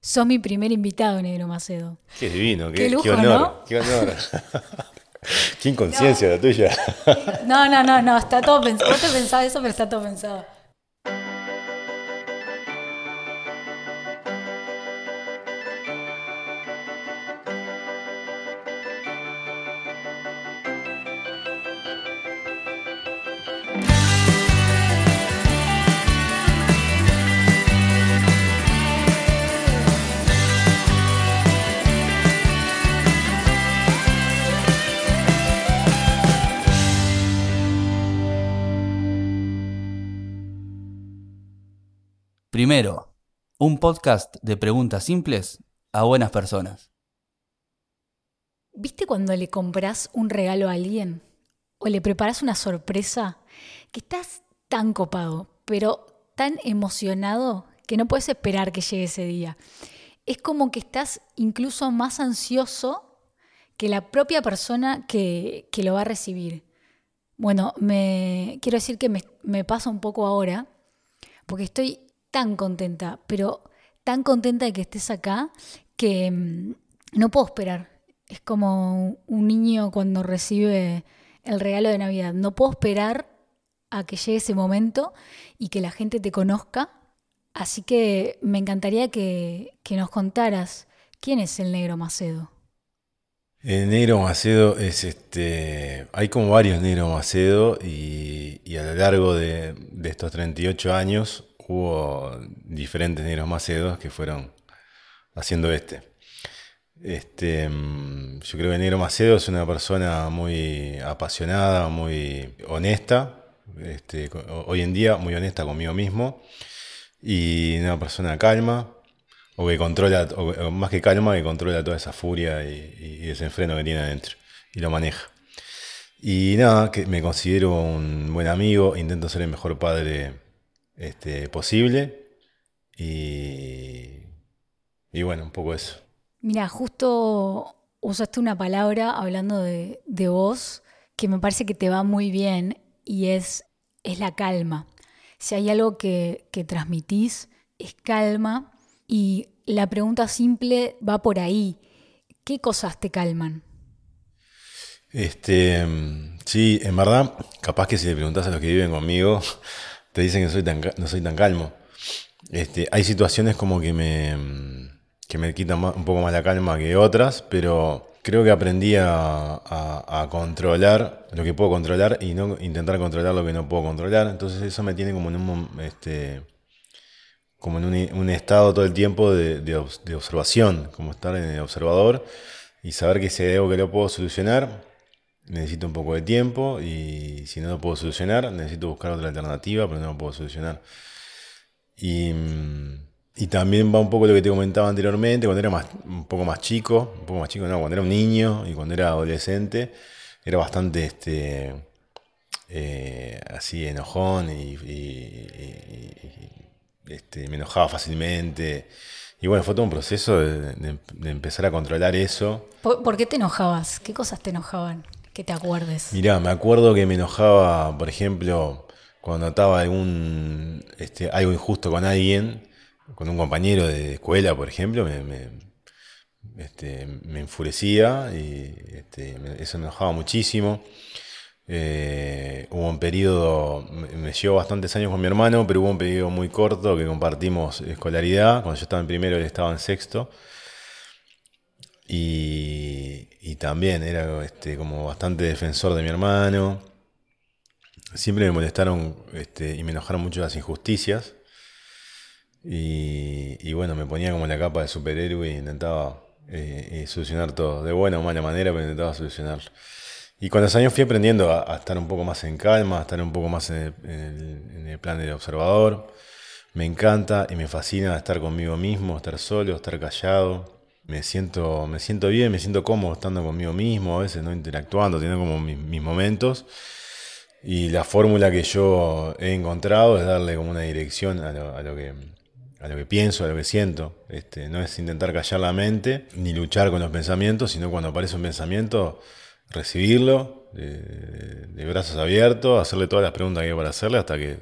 Sos mi primer invitado, Negro Macedo. Qué divino, qué, Qué lujo, qué honor. ¿no? Qué honor. qué inconsciencia la tuya. No, no, no, no, está todo pensado. Vos te pensabas eso, pero está todo pensado. Primero, un podcast de preguntas simples a buenas personas. ¿Viste cuando le compras un regalo a alguien? ¿O le preparas una sorpresa? Que estás tan copado, pero tan emocionado que no puedes esperar que llegue ese día. Es como que estás incluso más ansioso que la propia persona que, que lo va a recibir. Bueno, me, quiero decir que me, me pasa un poco ahora, porque estoy tan contenta, pero tan contenta de que estés acá, que mm, no puedo esperar. Es como un niño cuando recibe el regalo de Navidad. No puedo esperar a que llegue ese momento y que la gente te conozca. Así que me encantaría que, nos contaras quién es el negro Macedo. El negro Macedo es este. Hay como varios negros Macedo y, a lo largo de estos 38 años hubo diferentes negros Macedos que fueron haciendo este. Este, mm, yo creo que Negro Macedo es una persona muy apasionada, muy honesta, este, hoy en día muy honesta conmigo mismo y una persona calma, o que controla, más que calma, que controla toda esa furia y, y desenfreno que tiene adentro y lo maneja. Y nada, que me considero un buen amigo, intento ser el mejor padre este, posible y, y bueno, un poco eso. Mira, justo usaste una palabra hablando de, de vos que me parece que te va muy bien y es, es la calma. Si hay algo que, que transmitís, es calma. Y la pregunta simple va por ahí. ¿Qué cosas te calman? Este, mm, sí, en verdad, capaz que si le preguntas a los que viven conmigo, te dicen que soy tan, no soy tan calmo. Este, hay situaciones como que me, que me quitan ma- un poco más la calma que otras, pero creo que aprendí a, controlar lo que puedo controlar y no intentar controlar lo que no puedo controlar. Entonces eso me tiene como en un, este, como en un, estado todo el tiempo de observación, como estar en el observador y saber que si hay algo que lo puedo solucionar, necesito un poco de tiempo y si no lo puedo solucionar, necesito buscar otra alternativa, pero no lo puedo solucionar. Y, mm, y también va un poco lo que te comentaba anteriormente, cuando era más, un poco más chico, un poco más chico, no, cuando era un niño y cuando era adolescente, era bastante este, eh, así enojón y, este, me enojaba fácilmente. Y bueno, fue todo un proceso de, empezar a controlar eso. ¿Por, por qué te enojabas? ¿Qué cosas te enojaban? Que te acuerdes. Mirá, me acuerdo que me enojaba, por ejemplo, cuando notaba algún, este, algo injusto con alguien, con un compañero de escuela, por ejemplo, me, este, enfurecía y este, eso me enojaba muchísimo. Eh, hubo un periodo, me, llevó bastantes años con mi hermano, pero hubo un periodo muy corto que compartimos escolaridad. Cuando yo estaba en primero, él estaba en sexto. Y, también era este, como bastante defensor de mi hermano. Siempre me molestaron este, y me enojaron mucho las injusticias. Y, bueno, me ponía como la capa de superhéroe e intentaba eh, eh, solucionar todo, de buena o mala manera, pero intentaba solucionarlo. Y con los años fui aprendiendo a, estar un poco más en calma, a estar un poco más en el, en el- en el plan del observador. Me encanta y me fascina estar conmigo mismo, estar solo, estar callado. Me siento, me siento bien, me siento cómodo estando conmigo mismo, a veces no interactuando, teniendo como mis, momentos. Y la fórmula que yo he encontrado es darle como una dirección a lo, a lo que, a lo que pienso, a lo que siento. Este, no es intentar callar la mente ni luchar con los pensamientos, sino cuando aparece un pensamiento, recibirlo de, de brazos abiertos, hacerle todas las preguntas que hay para hacerle hasta que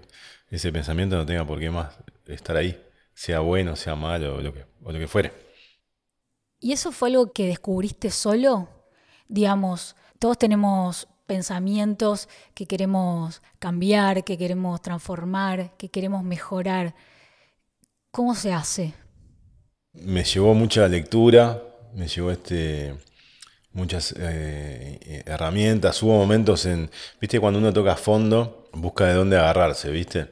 ese pensamiento no tenga por qué más estar ahí. sea bueno, sea malo o lo que, o lo que fuere. ¿Y eso fue algo que descubriste solo? Digamos, todos tenemos pensamientos que queremos cambiar, que queremos transformar, que queremos mejorar. ¿Cómo se hace? Me llevó mucha lectura, me llevó este, muchas eh, herramientas. Hubo momentos en, viste, cuando uno toca fondo, busca de dónde agarrarse, viste.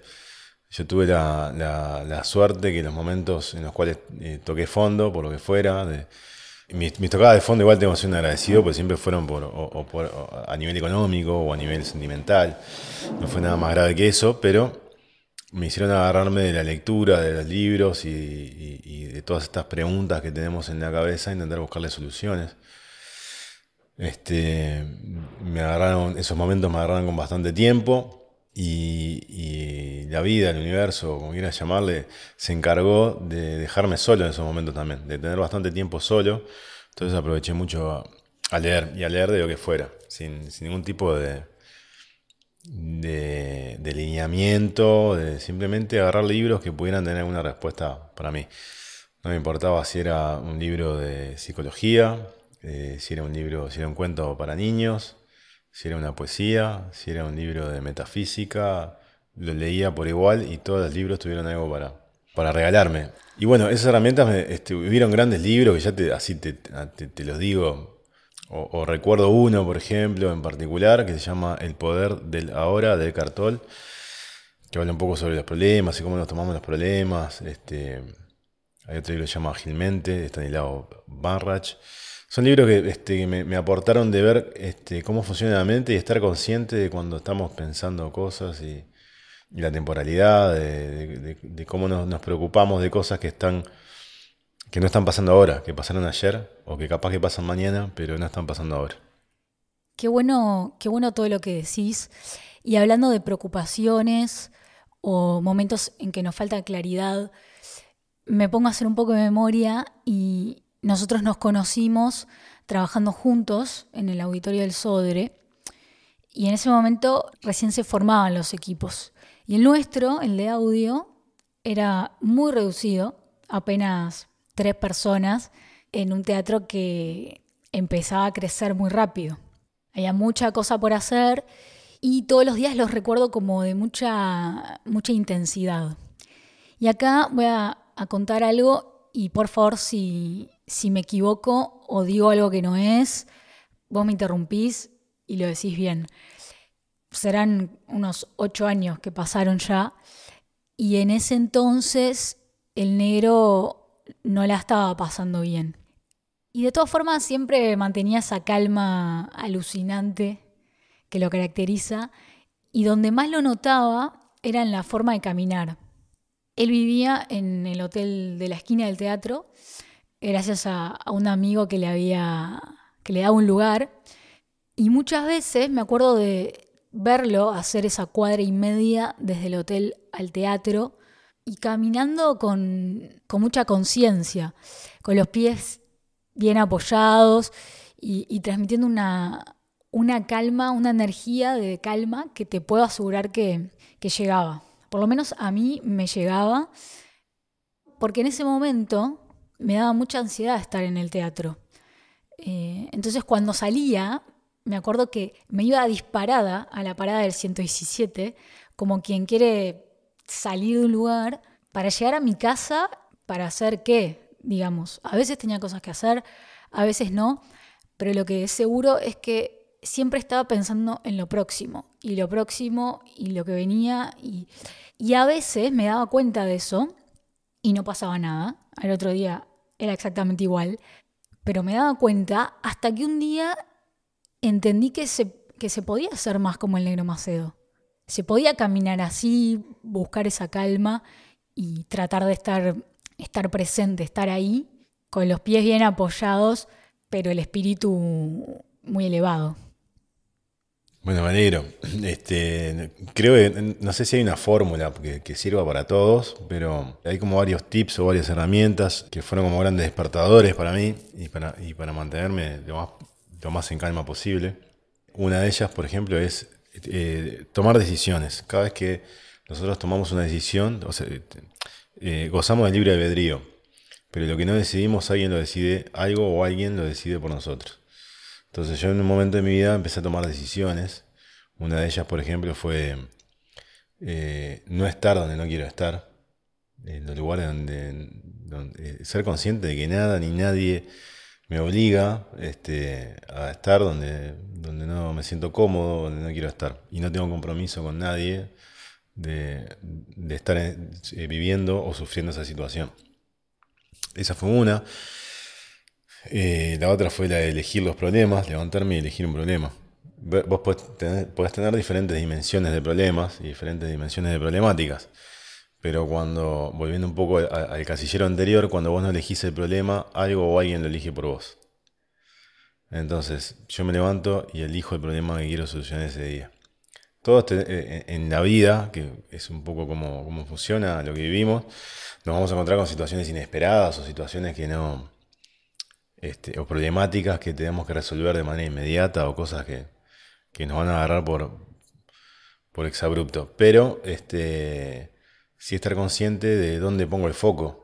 Yo tuve la, suerte que los momentos en los cuales eh, toqué fondo, por lo que fuera, de, mis, tocadas de fondo igual tengo que ser agradecido, porque siempre fueron por, a nivel económico o a nivel sentimental. No fue nada más grave que eso, pero me hicieron agarrarme de la lectura, de los libros y, de todas estas preguntas que tenemos en la cabeza intentar buscarle soluciones. Este, me agarraron, esos momentos me agarraron con bastante tiempo y, la vida, el universo, como quieras llamarle, se encargó de dejarme solo en esos momentos también, de tener bastante tiempo solo. Entonces aproveché mucho a, leer y a leer de lo que fuera, sin, ningún tipo de, de, lineamiento, de simplemente agarrar libros que pudieran tener alguna respuesta para mí. No me importaba si era un libro de psicología, eh, si era un libro, si era un cuento para niños, si era una poesía, si era un libro de metafísica, lo leía por igual y todos los libros tuvieron algo para, para regalarme. Y bueno, esas herramientas me, este, hubieron grandes libros que ya te, así te, te, los digo. O, recuerdo uno, por ejemplo, en particular, que se llama El poder del ahora, de Cartol, que habla un poco sobre los problemas y cómo nos tomamos los problemas. Este, hay otro libro que se llama Agilmente, de Stanislao Barrach. Son libros que, este, me, aportaron de ver este, cómo funciona la mente y estar consciente de cuando estamos pensando cosas y, la temporalidad, de, cómo nos, preocupamos de cosas que están que no están pasando ahora, que pasaron ayer o que capaz que pasan mañana, pero no están pasando ahora. Qué bueno, qué bueno todo lo que decís. Y hablando de preocupaciones o momentos en que nos falta claridad, me pongo a hacer un poco de memoria y, nosotros nos conocimos trabajando juntos en el auditorio del Sodre y en ese momento recién se formaban los equipos. Y el nuestro, el de audio, era muy reducido, apenas tres personas, en un teatro que empezaba a crecer muy rápido. Había mucha cosa por hacer y todos los días los recuerdo como de mucha, mucha intensidad. Y acá voy a, a contar algo y por favor si, si me equivoco o digo algo que no es, vos me interrumpís y lo decís bien. Serán unos ocho años que pasaron ya y en ese entonces el negro no la estaba pasando bien. Y de todas formas siempre mantenía esa calma alucinante que lo caracteriza y donde más lo notaba era en la forma de caminar. Él vivía en el hotel de la esquina del teatro gracias a, un amigo que le había, que le daba un lugar. Y muchas veces me acuerdo de verlo hacer esa cuadra y media desde el hotel al teatro y caminando con, mucha conciencia, con los pies bien apoyados y, transmitiendo una, una, calma, una energía de calma que te puedo asegurar que, que llegaba. Por lo menos a mí me llegaba, porque en ese momento me daba mucha ansiedad estar en el teatro. Eh, entonces cuando salía, me acuerdo que me iba disparada a la parada del 117, como quien quiere salir de un lugar para llegar a mi casa para hacer qué, digamos. A veces tenía cosas que hacer, a veces no, pero lo que es seguro es que siempre estaba pensando en lo próximo, y lo próximo, y lo que venía, y, y a veces me daba cuenta de eso y no pasaba nada. Al otro día era exactamente igual, pero me daba cuenta hasta que un día entendí que se, que se podía hacer más como el negro Macedo. Se podía caminar así, buscar esa calma y tratar de estar, estar presente, estar ahí, con los pies bien apoyados, pero el espíritu muy elevado. Bueno, me Este, creo que no sé si hay una fórmula que, sirva para todos, pero hay como varios tips o varias herramientas que fueron como grandes despertadores para mí y para, y para mantenerme lo más, lo más en calma posible. Una de ellas, por ejemplo, es eh, tomar decisiones. Cada vez que nosotros tomamos una decisión, o sea, eh, gozamos del libre albedrío, pero lo que no decidimos alguien lo decide, algo o alguien lo decide por nosotros. Entonces yo en un momento de mi vida empecé a tomar decisiones. Una de ellas, por ejemplo, fue eh, no estar donde no quiero estar, en los lugares donde, donde, ser consciente de que nada ni nadie me obliga este, a estar donde, donde no me siento cómodo, donde no quiero estar. Y no tengo compromiso con nadie de, estar eh, viviendo o sufriendo esa situación. Esa fue una. Eh, la otra fue la de elegir los problemas, levantarme y elegir un problema. Vos podés tener, diferentes dimensiones de problemas y diferentes dimensiones de problemáticas. Pero cuando, volviendo un poco al, casillero anterior, cuando vos no elegís el problema, algo o alguien lo elige por vos. Entonces, yo me levanto y elijo el problema que quiero solucionar ese día. Todos eh, eh, en la vida, que es un poco como, cómo funciona lo que vivimos, nos vamos a encontrar con situaciones inesperadas o situaciones que no, este, o problemáticas que tenemos que resolver de manera inmediata o cosas que, que nos van a agarrar por, por exabrupto. Pero este, sí estar consciente de dónde pongo el foco.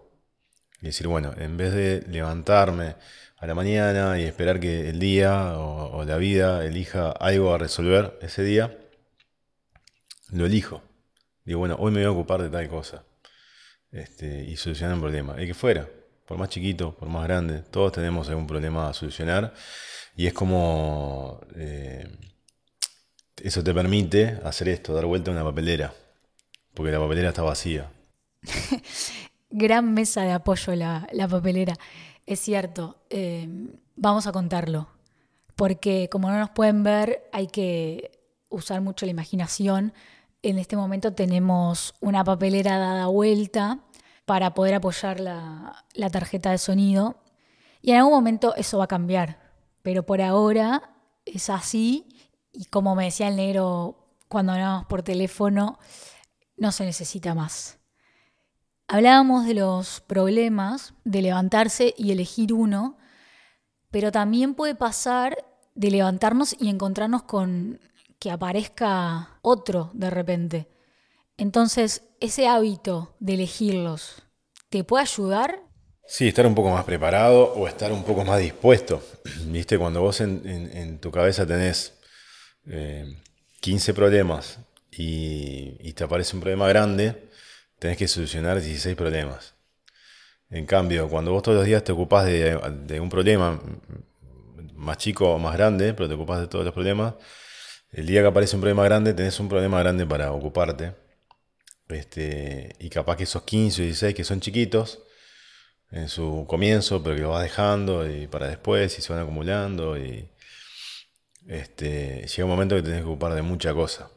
Y decir, bueno, en vez de levantarme a la mañana y esperar que el día o, la vida elija algo a resolver ese día, lo elijo. Digo, bueno, hoy me voy a ocupar de tal cosa. Este, y solucionar un problema. Y que fuera, por más chiquito, por más grande, todos tenemos algún problema a solucionar. Y es como... Eh, eso te permite hacer esto, dar vuelta a una papelera porque la papelera está vacía. Gran mesa de apoyo la, papelera. Es cierto, eh, vamos a contarlo, porque como no nos pueden ver, hay que usar mucho la imaginación. En este momento tenemos una papelera dada vuelta para poder apoyar la, tarjeta de sonido. Y en algún momento eso va a cambiar, pero por ahora es así. Y como me decía el negro cuando hablábamos por teléfono, no se necesita más. Hablábamos de los problemas de levantarse y elegir uno, pero también puede pasar de levantarnos y encontrarnos con que aparezca otro de repente. Entonces, ese hábito de elegirlos, ¿te puede ayudar? Sí, estar un poco más preparado o estar un poco más dispuesto. Viste, cuando vos en, tu cabeza tenés 15 eh, problemas y, te aparece un problema grande, tenés que solucionar 16 problemas. En cambio, cuando vos todos los días te ocupás de, un problema más chico o más grande, pero te ocupás de todos los problemas, el día que aparece un problema grande, tenés un problema grande para ocuparte. Este, y capaz que esos 15 o 16 que son chiquitos en su comienzo, pero que lo vas dejando y para después y se van acumulando y este, llega un momento que tenés que ocupar de mucha cosa.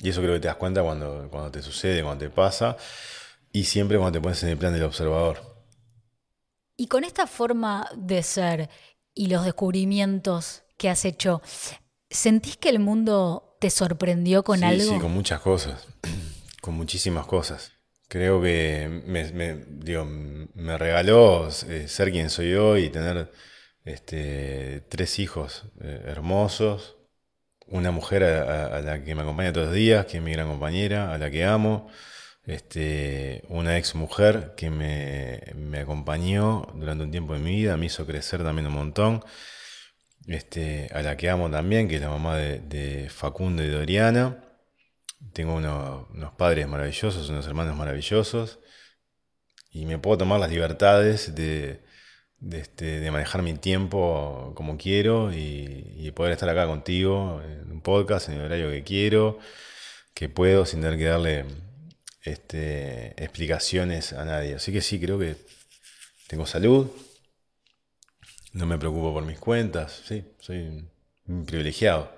Y eso creo que te das cuenta cuando, cuando te sucede, cuando te pasa, y siempre cuando te pones en el plan del observador. Y con esta forma de ser y los descubrimientos que has hecho, ¿sentís que el mundo te sorprendió con algo? Sí, con muchas cosas, con muchísimas cosas. Creo que me, me regaló eh, ser quien soy hoy y tener este, tres hijos eh, hermosos, una mujer a, la que me acompaña todos los días, que es mi gran compañera, a la que amo, este, una ex mujer que me, acompañó durante un tiempo de mi vida, me hizo crecer también un montón, este, a la que amo también, que es la mamá de, Facundo y Doriana. Tengo unos padres maravillosos, unos hermanos maravillosos, y me puedo tomar las libertades de, de, este, de manejar mi tiempo como quiero y, poder estar acá contigo en un podcast, en el horario que quiero, que puedo sin tener que darle este, explicaciones a nadie. Así que sí, creo que tengo salud, no me preocupo por mis cuentas, sí, soy un privilegiado.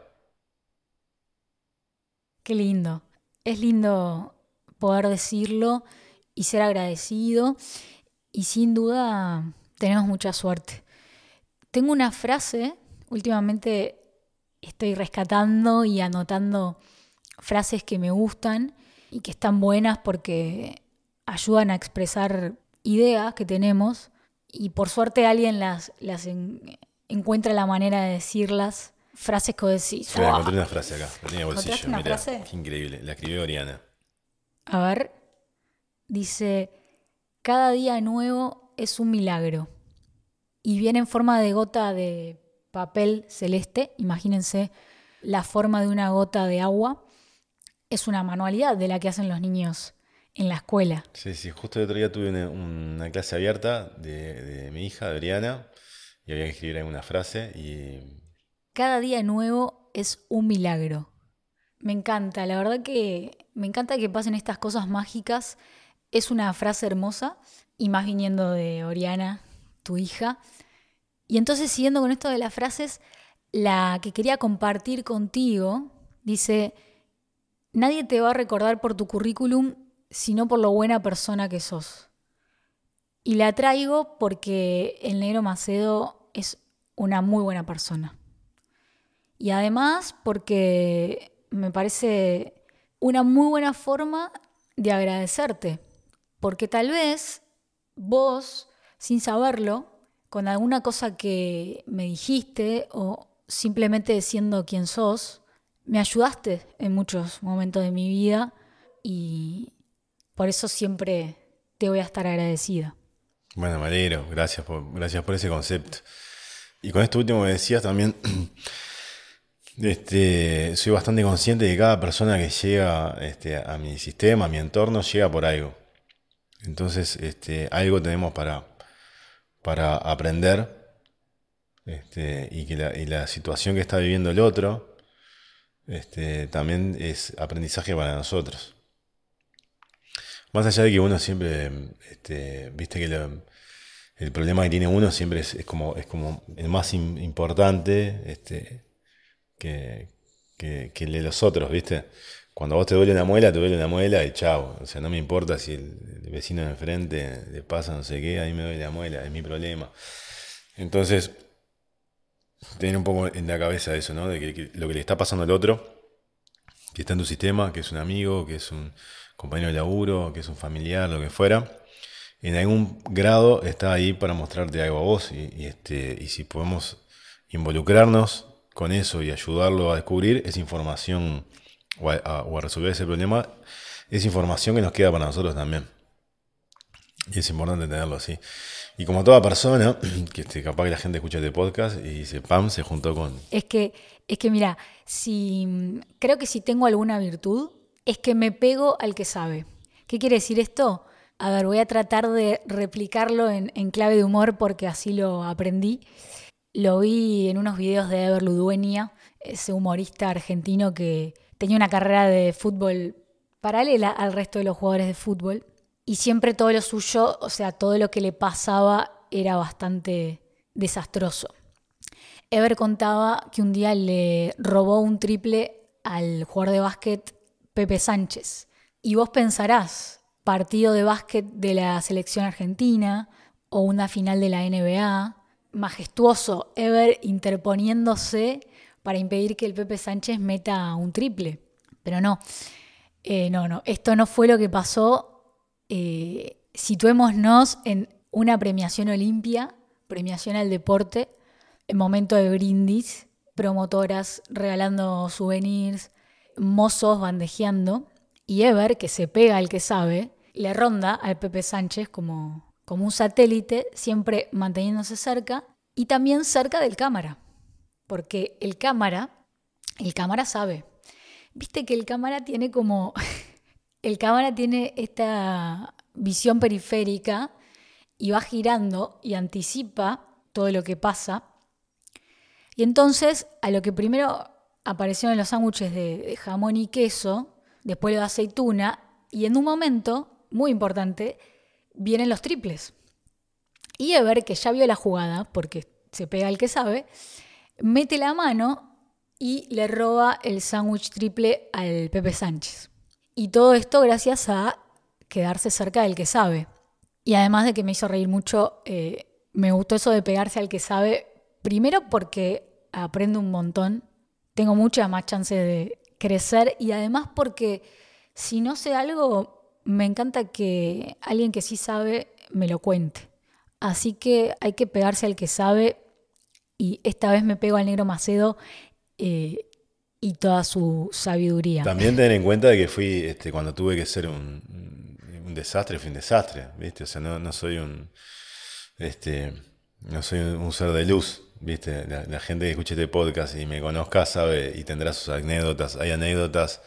Qué lindo. Es lindo poder decirlo y ser agradecido. Y sin duda tenemos mucha suerte. Tengo una frase, últimamente estoy rescatando y anotando frases que me gustan y que están buenas porque ayudan a expresar ideas que tenemos y por suerte alguien las, las encuentra la manera de decirlas. Frases que decís. Sí, encontré una frase acá, la tenía bolsillo. Una frase? Qué increíble, la escribió Oriana. A ver, dice, Cada día nuevo es un milagro. Y viene en forma de gota de papel celeste. Imagínense la forma de una gota de agua. Es una manualidad de la que hacen los niños en la escuela. Sí, sí, justo el otro día tuve una, una clase abierta de, de, mi hija, Adriana, y había que escribir alguna frase y... Cada día nuevo es un milagro. Me encanta, la verdad que me encanta que pasen estas cosas mágicas. Es una frase hermosa, y más viniendo de Oriana, tu hija. Y entonces, siguiendo con esto de las frases, la que quería compartir contigo dice, nadie te va a recordar por tu currículum, sino por lo buena persona que sos. Y la traigo porque el negro Macedo es una muy buena persona. Y además porque me parece una muy buena forma de agradecerte. Porque tal vez vos, sin saberlo, con alguna cosa que me dijiste o simplemente siendo quien sos, me ayudaste en muchos momentos de mi vida y por eso siempre te voy a estar agradecida. Bueno, Malero, gracias por, gracias por ese concepto. Y con esto último que decías también, este, soy bastante consciente de que cada persona que llega este, a mi sistema, a mi entorno, llega por algo. Entonces, este, algo tenemos para, para aprender este, y que la, situación que está viviendo el otro también es aprendizaje para nosotros. Más allá de que uno siempre, viste que el problema que tiene uno siempre es, como, es como el más importante que, que, el de los otros, viste. Cuando a vos te duele una muela, te duele una muela y chao. O sea, no me importa si el, vecino de enfrente le pasa no sé qué, a mí me duele la muela, es mi problema. Entonces, tener un poco en la cabeza eso, ¿no? De que, lo que le está pasando al otro, que está en tu sistema, que es un amigo, que es un compañero de laburo, que es un familiar, lo que fuera, en algún grado está ahí para mostrarte algo a vos y, este, y si podemos involucrarnos con eso y ayudarlo a descubrir esa información o a, resolver ese problema, es información que nos queda para nosotros también. Y es importante tenerlo así. Y como toda persona, que este, capaz que la gente escucha este podcast y dice, Pam se juntó con... Es que, es que mira, si, creo que si tengo alguna virtud, es que me pego al que sabe. ¿Qué quiere decir esto? A ver, voy a tratar de replicarlo en, clave de humor porque así lo aprendí. Lo vi en unos videos de Ever Ludueña, ese humorista argentino que tenía una carrera de fútbol paralela al resto de los jugadores de fútbol. Y siempre todo lo suyo, o sea, todo lo que le pasaba era bastante desastroso. Ever contaba que un día le robó un triple al jugador de básquet Pepe Sánchez. Y vos pensarás, partido de básquet de la selección argentina o una final de la NBA, majestuoso, Ever interponiéndose para impedir que el Pepe Sánchez meta un triple. Pero no, eh, no, no, esto no fue lo que pasó. Eh, situémonos en una premiación olimpia, premiación al deporte, en momento de brindis, promotoras regalando souvenirs, mozos bandejeando, y Ever, que se pega al que sabe, le ronda al Pepe Sánchez como, como un satélite, siempre manteniéndose cerca y también cerca del cámara, porque el cámara, el cámara sabe. Viste que el cámara tiene como, el cámara tiene esta visión periférica y va girando y anticipa todo lo que pasa. Y entonces, a lo que primero aparecieron los sándwiches de, jamón y queso, después lo de aceituna, y en un momento, muy importante, vienen los triples. Y Ever, que ya vio la jugada, porque se pega el que sabe, mete la mano y le roba el sándwich triple al Pepe Sánchez. Y todo esto gracias a quedarse cerca del que sabe. Y además de que me hizo reír mucho, eh, me gustó eso de pegarse al que sabe, primero porque aprende un montón tengo mucha más chance de crecer y además porque si no sé algo, me encanta que alguien que sí sabe me lo cuente. Así que hay que pegarse al que sabe y esta vez me pego al negro Macedo eh, y toda su sabiduría. También tener en cuenta que fui, este, cuando tuve que ser un, desastre, fue un desastre, ¿viste? O sea, no, soy un, este, no soy un ser de luz, ¿viste? La, gente que escuche este podcast y me conozca sabe y tendrá sus anécdotas. Hay anécdotas,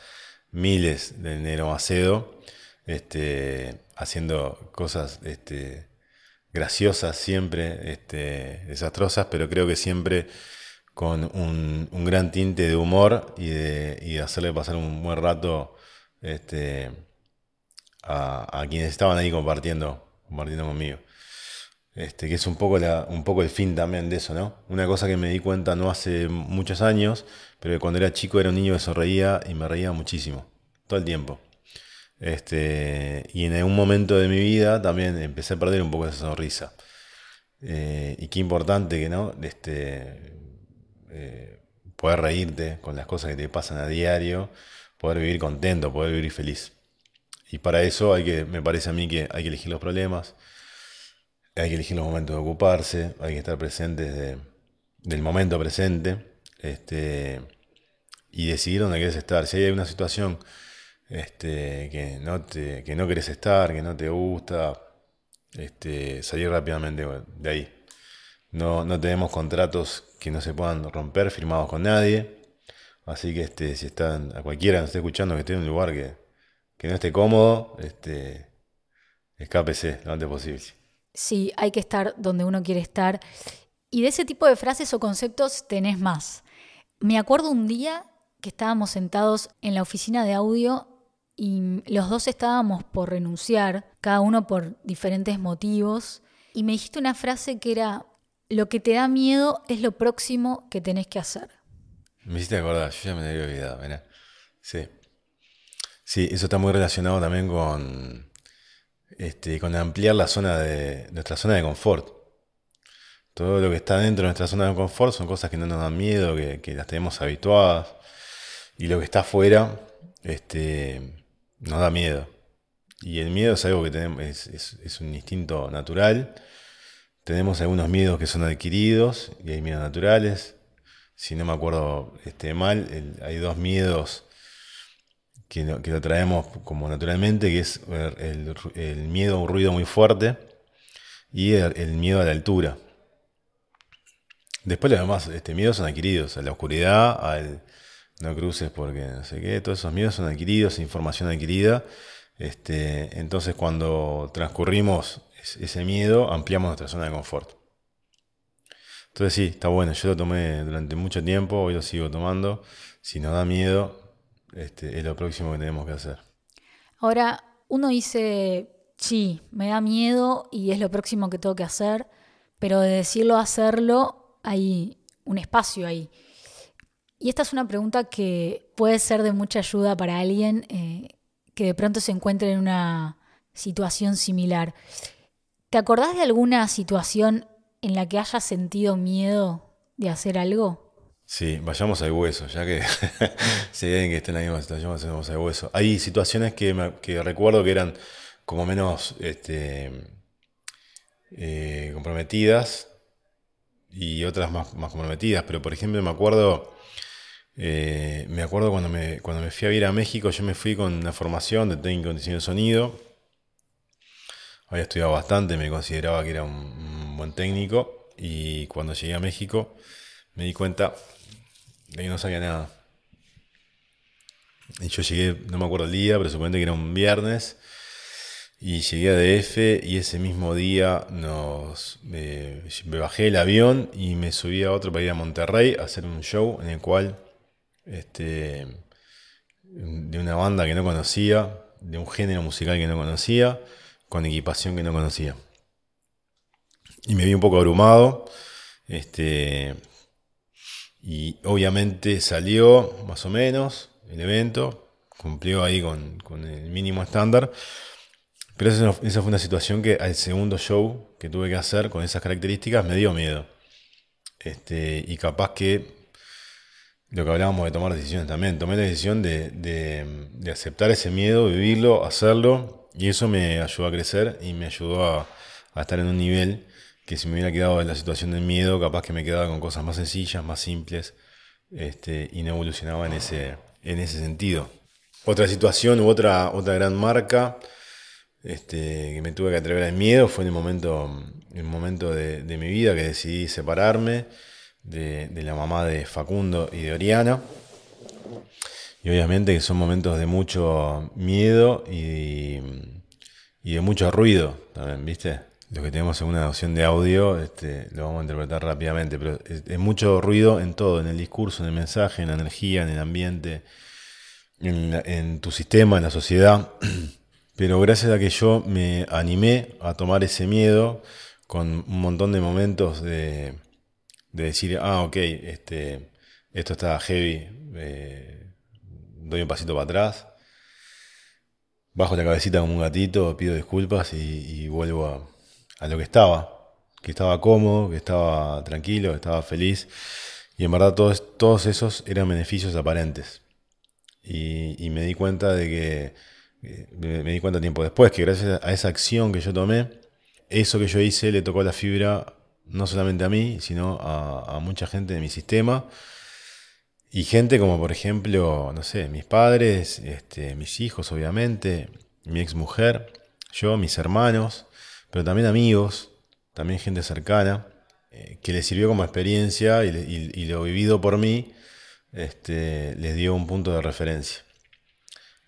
miles de Nero Macedo, este, haciendo cosas, este, graciosas siempre, este, desastrosas, pero creo que siempre con un, gran tinte de humor y de, hacerle pasar un buen rato este, a, quienes estaban ahí compartiendo, compartiendo conmigo. Este, que es un poco, un poco el fin también de eso, ¿no? Una cosa que me di cuenta no hace muchos años, pero que cuando era chico era un niño que sonreía y me reía muchísimo, todo el tiempo. Este, y en algún momento de mi vida también empecé a perder un poco esa sonrisa. Eh, y qué importante que no, este, eh, poder reírte con las cosas que te pasan a diario, poder vivir contento, poder vivir feliz. Y para eso hay que, me parece a mí que hay que elegir los problemas, hay que elegir los momentos de ocuparse, hay que estar presentes del momento presente este, y decidir dónde quieres estar. Si hay una situación este, que, no te, que no querés estar, que no te gusta, este, salir rápidamente de ahí. No, no tenemos contratos que no se puedan romper firmados con nadie. Así que este, si están, a cualquiera que esté escuchando que esté en un lugar que, que no esté cómodo, este, escápese lo antes posible. Sí, hay que estar donde uno quiere estar. Y de ese tipo de frases o conceptos tenés más. Me acuerdo un día que estábamos sentados en la oficina de audio y los dos estábamos por renunciar, cada uno por diferentes motivos, y me dijiste una frase que era, lo que te da miedo es lo próximo que tenés que hacer. Me hiciste acordar, yo ya me había olvidado, ¿verdad? Sí. Sí, eso está muy relacionado también con, este, con ampliar la zona de, nuestra zona de confort. Todo lo que está dentro de nuestra zona de confort son cosas que no nos dan miedo, que, las tenemos habituadas. Y lo que está afuera este, nos da miedo. Y el miedo es algo que tenemos, es un instinto natural tenemos algunos miedos que son adquiridos y hay miedos naturales. Si no me acuerdo este, mal, hay dos miedos que lo, que traemos como naturalmente, que es el, miedo a un ruido muy fuerte y el, miedo a la altura. Después los demás este, miedos son adquiridos, a la oscuridad, al no cruces porque no sé qué, todos esos miedos son adquiridos, información adquirida. Este, entonces cuando transcurrimos ese miedo, ampliamos nuestra zona de confort. Entonces sí, está bueno, yo lo tomé durante mucho tiempo, hoy lo sigo tomando. Si nos da miedo, este, es lo próximo que tenemos que hacer. Ahora, uno dice, sí, me da miedo y es lo próximo que tengo que hacer, pero de decirlo a hacerlo hay un espacio ahí. Y esta es una pregunta que puede ser de mucha ayuda para alguien eh, que de pronto se encuentre en una situación similar. ¿Te acordás de alguna situación en la que hayas sentido miedo de hacer algo? Sí, vayamos al hueso, ya que si hay alguien que esté en la misma situación, vayamos al hueso. Hay situaciones que, recuerdo que eran como menos este, eh, comprometidas y otras más, comprometidas, pero por ejemplo me acuerdo, eh, me acuerdo cuando me, cuando me fui a ir a México, yo me fui con una formación de técnico de diseño de sonido había estudiado bastante, me consideraba que era un, buen técnico y cuando llegué a México me di cuenta de que no sabía nada. Y yo llegué, no me acuerdo el día, pero supongo que era un viernes. Y llegué a DF y ese mismo día nos, me, bajé el avión y me subí a otro para ir a Monterrey a hacer un show en el cual, este, de una banda que no conocía, de un género musical que no conocía, con equipación que no conocía. Y me vi un poco abrumado. Este, y obviamente salió más o menos el evento, cumplió ahí con, el mínimo estándar. Pero esa, fue una situación que al segundo show que tuve que hacer con esas características me dio miedo. Este, y capaz que lo que hablábamos de tomar decisiones también, tomé la decisión de, de aceptar ese miedo, vivirlo, hacerlo y eso me ayudó a crecer y me ayudó a, estar en un nivel que si me hubiera quedado en la situación del miedo, capaz que me quedaba con cosas más sencillas, más simples, este, y no evolucionaba en ese, en ese sentido. Otra situación u otra, otra gran marca este, que me tuve que atrever al miedo fue en el momento, en momento de, mi vida que decidí separarme de, la mamá de Facundo y de Oriana. Y obviamente que son momentos de mucho miedo y, y de mucho ruido también, ¿viste? Lo que tenemos en una noción de audio este, lo vamos a interpretar rápidamente, pero es, mucho ruido en todo, en el discurso, en el mensaje, en la energía, en el ambiente, en, tu sistema, en la sociedad. Pero gracias a que yo me animé a tomar ese miedo con un montón de momentos de, decir, ah, ok, este, esto está heavy, eh, doy un pasito para atrás, bajo la cabecita como un gatito, pido disculpas y vuelvo a, lo que estaba, que estaba cómodo, que estaba tranquilo, que estaba feliz. Y en verdad todos, todos esos eran beneficios aparentes. Y, me di cuenta de que, eh, me, di cuenta tiempo después, que gracias a esa acción que yo tomé, eso que yo hice le tocó la fibra no solamente a mí, sino a, mucha gente de mi sistema. Y gente como por ejemplo, no sé, mis padres, este, mis hijos obviamente, mi ex mujer, yo, mis hermanos, pero también amigos, también gente cercana, eh, que les sirvió como experiencia y, lo vivido por mí este, les dio un punto de referencia.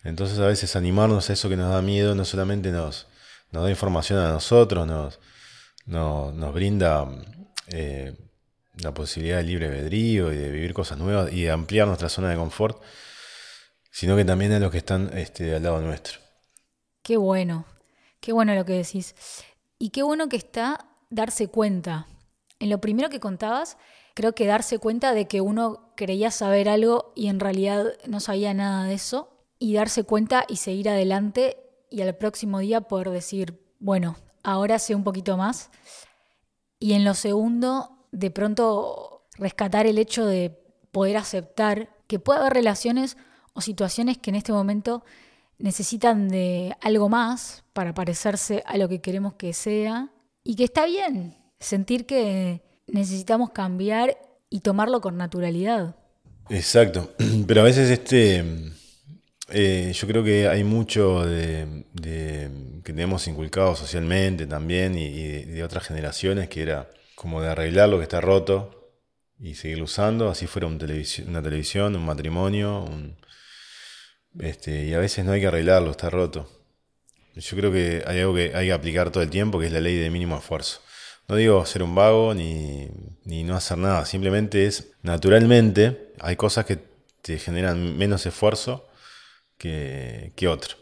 Entonces a veces animarnos a eso que nos da miedo no solamente nos, nos da información a nosotros, nos, nos, brinda eh, la posibilidad de libre albedrío y de vivir cosas nuevas y de ampliar nuestra zona de confort, sino que también a los que están este, al lado nuestro. Qué bueno, qué bueno lo que decís. Y qué bueno que está darse cuenta. En lo primero que contabas, creo que darse cuenta de que uno creía saber algo y en realidad no sabía nada de eso. Y darse cuenta y seguir adelante y al próximo día poder decir, bueno, ahora sé un poquito más. Y en lo segundo, de pronto rescatar el hecho de poder aceptar que puede haber relaciones o situaciones que en este momento necesitan de algo más para parecerse a lo que queremos que sea y que está bien sentir que necesitamos cambiar y tomarlo con naturalidad. Exacto, pero a veces este, eh, yo creo que hay mucho de, que tenemos inculcado socialmente también y, de, otras generaciones que era como de arreglar lo que está roto y seguir usando, así fuera una televisión, un matrimonio, un, este, y a veces no hay que arreglarlo, está roto. Yo creo que hay algo que hay que aplicar todo el tiempo, que es la ley de mínimo esfuerzo. No digo ser un vago ni, no hacer nada, simplemente es, naturalmente, hay cosas que te generan menos esfuerzo que, otro,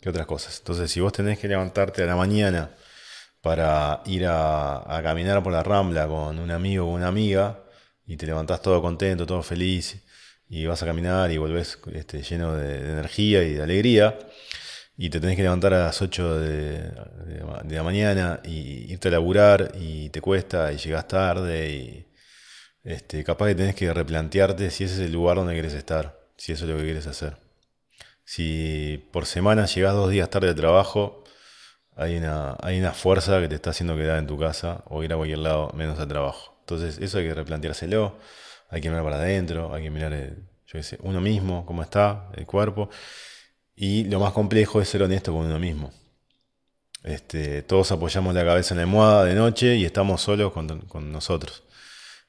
que otras cosas. Entonces, si vos tenés que levantarte a la mañana para ir a, a caminar por la rambla con un amigo o una amiga, y te levantás todo contento, todo feliz, y vas a caminar y volvés este, lleno de, energía y de alegría, y te tenés que levantar a las 8 de, la mañana y irte a laburar y te cuesta y llegas tarde y este, capaz que tenés que replantearte si ese es el lugar donde quieres estar, si eso es lo que quieres hacer. Si por semana llegas dos días tarde de trabajo, hay una, hay una fuerza que te está haciendo quedar en tu casa o ir a cualquier lado menos al trabajo. Entonces eso hay que replanteárselo hay que mirar para adentro, hay que mirar, sé, uno mismo, cómo está, el cuerpo. Y lo más complejo es ser honesto con uno mismo. Este, todos apoyamos la cabeza en la almohada de noche y estamos solos con, nosotros.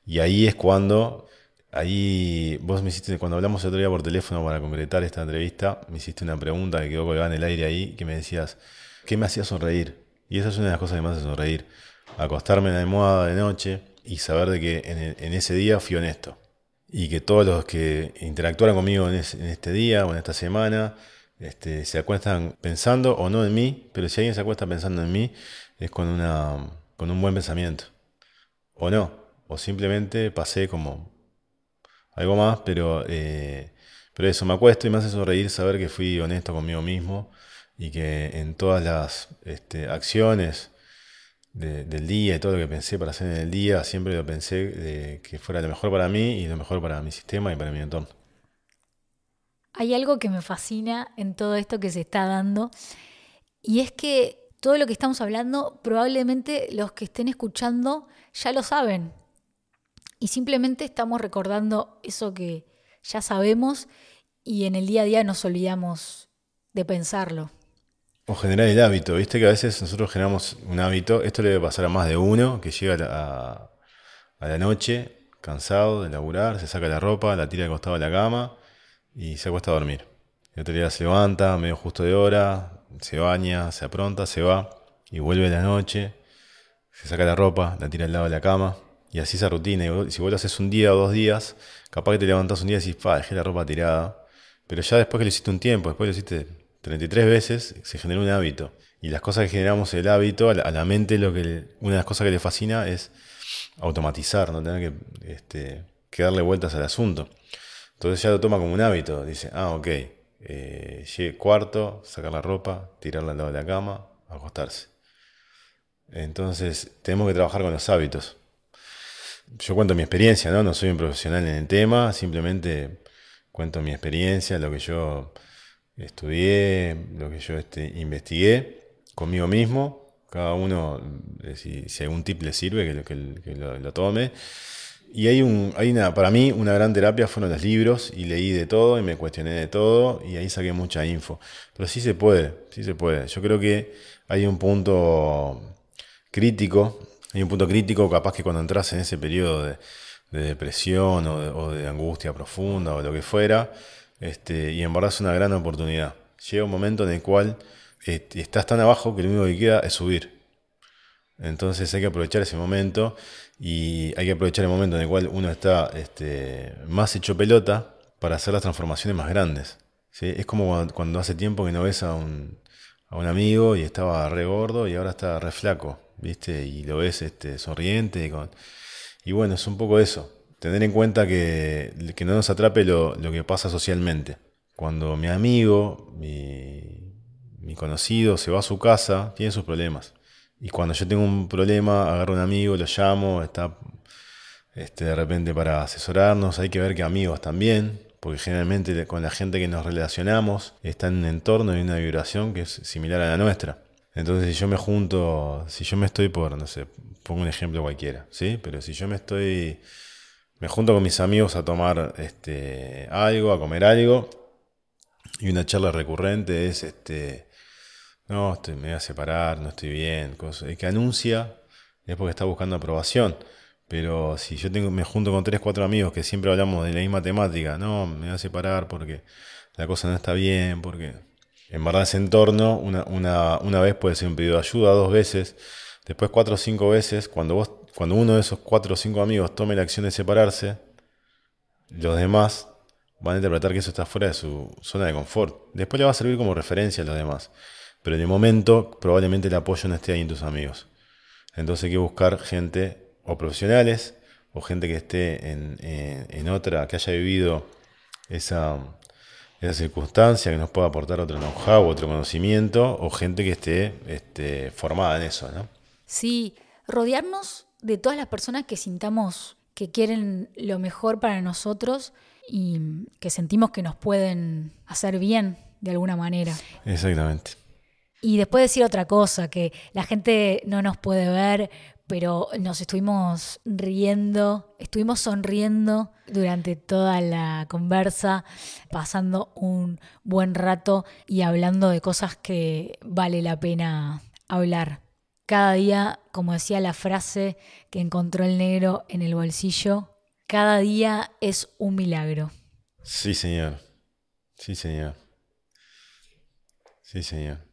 Y ahí es cuando, ahí vos me hiciste, cuando hablamos el otro día por teléfono para concretar esta entrevista, me hiciste una pregunta que quedó colgada en el aire ahí, que me decías, ¿qué me hacía sonreír? Y esa es una de las cosas que me hace sonreír. Acostarme en la almohada de noche, y saber de que en, ese día fui honesto. Y que todos los que interactuaron conmigo en, este día o en esta semana este, se acuestan pensando o no en mí, pero si alguien se acuesta pensando en mí es con, una, con un buen pensamiento. O no, o simplemente pasé como algo más, pero, eh, pero eso, me acuesto y me hace sonreír saber que fui honesto conmigo mismo y que en todas las este, acciones del día y todo lo que pensé para hacer en el día, siempre lo pensé de que fuera lo mejor para mí y lo mejor para mi sistema y para mi entorno. Hay algo que me fascina en todo esto que se está dando y es que todo lo que estamos hablando probablemente los que estén escuchando ya lo saben y simplemente estamos recordando eso que ya sabemos y en el día a día nos olvidamos de pensarlo. O generar el hábito, viste que a veces nosotros generamos un hábito, esto le debe pasar a más de uno, que llega a la, noche, cansado de laburar, se saca la ropa, la tira al costado de la cama y se acuesta a dormir. El otro día se levanta, medio justo de hora, se baña, se apronta, se va y vuelve a la noche, se saca la ropa, la tira al lado de la cama y así esa rutina. Y si vos lo haces un día o dos días, capaz que te levantás un día y decís, pa, dejé la ropa tirada. Pero ya después que lo hiciste un tiempo, después lo hiciste 33 veces, se generó un hábito. Y las cosas que generamos el hábito, a la, mente lo que una de las cosas que le fascina es automatizar, no tener que, este, que darle vueltas al asunto. Entonces ya lo toma como un hábito. Dice, ah, ok, eh, cuarto, sacar la ropa, tirarla al lado de la cama, acostarse. Entonces tenemos que trabajar con los hábitos. Yo cuento mi experiencia, ¿no? No soy un profesional en el tema, simplemente cuento mi experiencia, lo que yo estudié, lo que yo este, investigué conmigo mismo. Cada uno, eh, si, si, algún tip le sirve, que, que, lo, tome. Y hay, un, hay una, para mí una gran terapia fueron los libros y leí de todo y me cuestioné de todo y ahí saqué mucha info. Pero sí se puede, sí se puede. Yo creo que hay un punto crítico, hay un punto crítico capaz que cuando entras en ese periodo de, depresión o de, angustia profunda o lo que fuera, este, y en verdad es una gran oportunidad. Llega un momento en el cual este, estás tan abajo que lo único que queda es subir. Entonces hay que aprovechar ese momento y hay que aprovechar el momento en el cual uno está este, más hecho pelota para hacer las transformaciones más grandes. Es como cuando, hace tiempo que no ves a un, a un amigo y estaba re gordo y ahora está re flaco. ¿Viste? Y lo ves este, sonriente. Y, con... y bueno, es un poco eso. Tener en cuenta que, que no nos atrape lo, lo, que pasa socialmente. Cuando mi amigo, mi, mi conocido se va a su casa, tiene sus problemas. Y cuando yo tengo un problema, agarro a un amigo, lo llamo, está este, de repente para asesorarnos. Hay que ver que amigos también, porque generalmente con la gente que nos relacionamos está en un entorno y una vibración que es similar a la nuestra. Entonces, si yo me junto, si yo me estoy por, no sé, pongo un ejemplo cualquiera, ¿sí? Pero si yo me estoy, me junto con mis amigos a tomar este, algo, a comer algo, y una charla recurrente es, este, no, estoy, me voy a separar, no estoy bien, cosas, que anuncia es porque está buscando aprobación. Pero si yo tengo, me junto con tres, cuatro amigos que siempre hablamos de la misma temática, no, me voy a separar porque la cosa no está bien, porque en verdad ese entorno, una, una, una, vez puede ser un pedido de ayuda, dos veces, después cuatro o cinco veces, cuando, vos, cuando uno de esos cuatro o cinco amigos tome la acción de separarse, los demás van a interpretar que eso está fuera de su zona de confort. Después le va a servir como referencia a los demás. Pero en el momento probablemente el apoyo no esté ahí en tus amigos. Entonces hay que buscar gente o profesionales o gente que esté en, en otra, que haya vivido esa, esa circunstancia, que nos pueda aportar otro know-how, otro conocimiento, o gente que esté este, formada en eso, ¿no? Sí, rodearnos de todas las personas que sintamos que quieren lo mejor para nosotros y que sentimos que nos pueden hacer bien de alguna manera. Exactamente. Y después decir otra cosa, que la gente no nos puede ver, pero nos estuvimos riendo, estuvimos sonriendo durante toda la conversa, pasando un buen rato y hablando de cosas que vale la pena hablar. Cada día, como decía la frase que encontró el negro en el bolsillo, cada día es un milagro. Sí, señor. Sí, señor. Sí, señor.